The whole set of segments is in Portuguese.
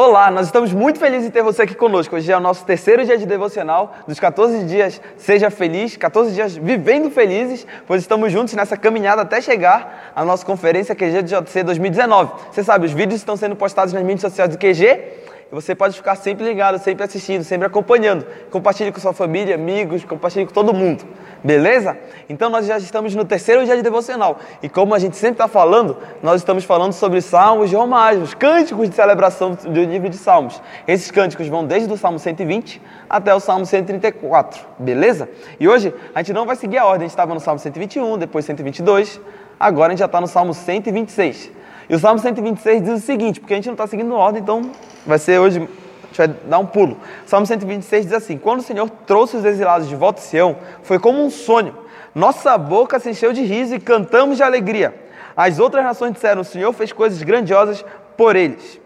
Olá, nós estamos muito felizes em ter você aqui conosco. Hoje é o nosso terceiro dia de devocional dos 14 dias Seja Feliz, 14 dias vivendo felizes, pois estamos juntos nessa caminhada até chegar à nossa conferência QG de JC 2019. Você sabe, os vídeos estão sendo postados nas mídias sociais do QG você pode ficar sempre ligado, sempre assistindo, sempre acompanhando. Compartilhe com sua família, amigos, compartilhe com todo mundo. Beleza? Então nós já estamos no terceiro dia de devocional. E como a gente sempre está falando, nós estamos falando sobre salmos de romagens, cânticos de celebração do livro de salmos. Esses cânticos vão desde o salmo 120 até o salmo 134. Beleza? E hoje a gente não vai seguir a ordem. A gente estava no salmo 121, depois 122. Agora a gente já está no salmo 126. E o Salmo 126 diz o seguinte, porque a gente não está seguindo ordem, então vai ser hoje, a gente vai dar um pulo. O Salmo 126 diz assim: Quando o Senhor trouxe os exilados de volta a Sião, foi como um sonho. Nossa boca se encheu de riso e cantamos de alegria. As outras nações disseram: O Senhor fez coisas grandiosas por eles.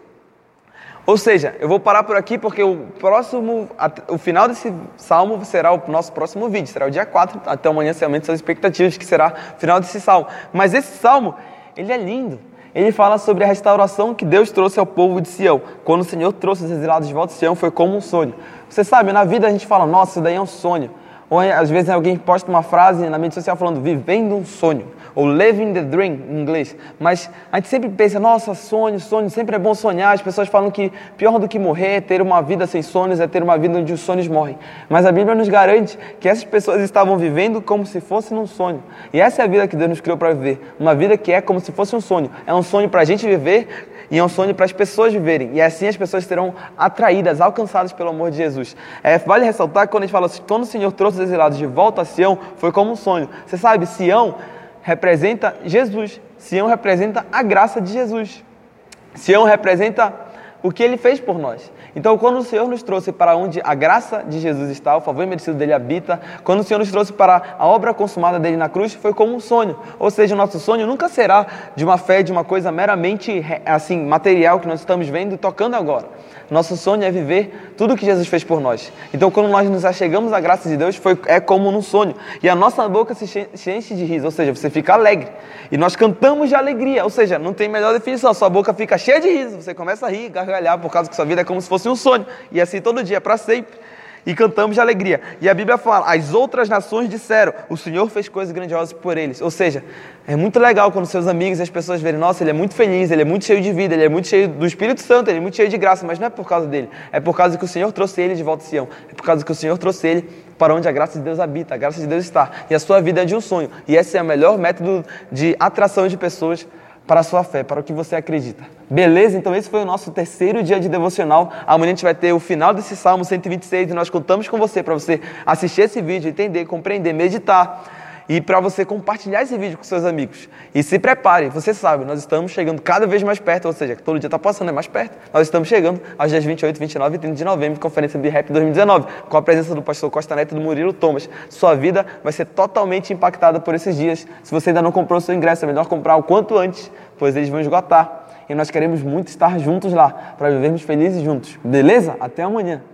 Ou seja, eu vou parar por aqui porque o próximo, o final desse salmo será o nosso próximo vídeo, será o dia 4, até amanhã se aumentam suas expectativas que será o final desse salmo. Mas esse salmo, ele é lindo ele fala sobre a restauração que Deus trouxe ao povo de Sião. Quando o Senhor trouxe os exilados de volta a Sião, foi como um sonho. Você sabe, na vida a gente fala, nossa, isso daí é um sonho. Ou às vezes alguém posta uma frase na mídia social falando, vivendo um sonho ou living the dream em inglês. Mas a gente sempre pensa, nossa, sonho, sonho, sempre é bom sonhar. As pessoas falam que pior do que morrer é ter uma vida sem sonhos, é ter uma vida onde os sonhos morrem. Mas a Bíblia nos garante que essas pessoas estavam vivendo como se fosse um sonho. E essa é a vida que Deus nos criou para viver. Uma vida que é como se fosse um sonho. É um sonho para a gente viver e é um sonho para as pessoas viverem. E assim as pessoas serão atraídas, alcançadas pelo amor de Jesus. É, vale ressaltar que quando a gente fala assim, quando o Senhor trouxe os exilados de volta a Sião, foi como um sonho. Você sabe, Sião representa Jesus. Sião representa a graça de Jesus. Sião representa o que ele fez por nós. Então, quando o Senhor nos trouxe para onde a graça de Jesus está, o favor merecido dele habita, quando o Senhor nos trouxe para a obra consumada dele na cruz, foi como um sonho. Ou seja, o nosso sonho nunca será de uma fé, de uma coisa meramente assim material que nós estamos vendo e tocando agora. Nosso sonho é viver tudo o que Jesus fez por nós. Então, quando nós nos achegamos à graça de Deus, foi, é como num sonho. E a nossa boca se enche de riso, ou seja, você fica alegre. E nós cantamos de alegria, ou seja, não tem melhor definição. Sua boca fica cheia de riso, você começa a rir, gargalhar, por causa que sua vida é como se fosse um sonho. E assim todo dia, para sempre e cantamos de alegria. E a Bíblia fala: as outras nações disseram, o Senhor fez coisas grandiosas por eles. Ou seja, é muito legal quando seus amigos e as pessoas verem: nossa, ele é muito feliz, ele é muito cheio de vida, ele é muito cheio do Espírito Santo, ele é muito cheio de graça. Mas não é por causa dele, é por causa que o Senhor trouxe ele de volta a Sião, é por causa que o Senhor trouxe ele para onde a graça de Deus habita, a graça de Deus está. E a sua vida é de um sonho. E esse é o melhor método de atração de pessoas para a sua fé, para o que você acredita. Beleza? Então esse foi o nosso terceiro dia de devocional. Amanhã a gente vai ter o final desse Salmo 126 e nós contamos com você para você assistir esse vídeo, entender, compreender, meditar e para você compartilhar esse vídeo com seus amigos. E se prepare, você sabe, nós estamos chegando cada vez mais perto, ou seja, todo dia está passando, é mais perto. Nós estamos chegando aos dias 28, 29 e 30 de novembro, conferência BRAP 2019, com a presença do pastor Costa Neto e do Murilo Thomas. Sua vida vai ser totalmente impactada por esses dias. Se você ainda não comprou seu ingresso, é melhor comprar o quanto antes, pois eles vão esgotar. E nós queremos muito estar juntos lá, para vivermos felizes juntos. Beleza? Até amanhã.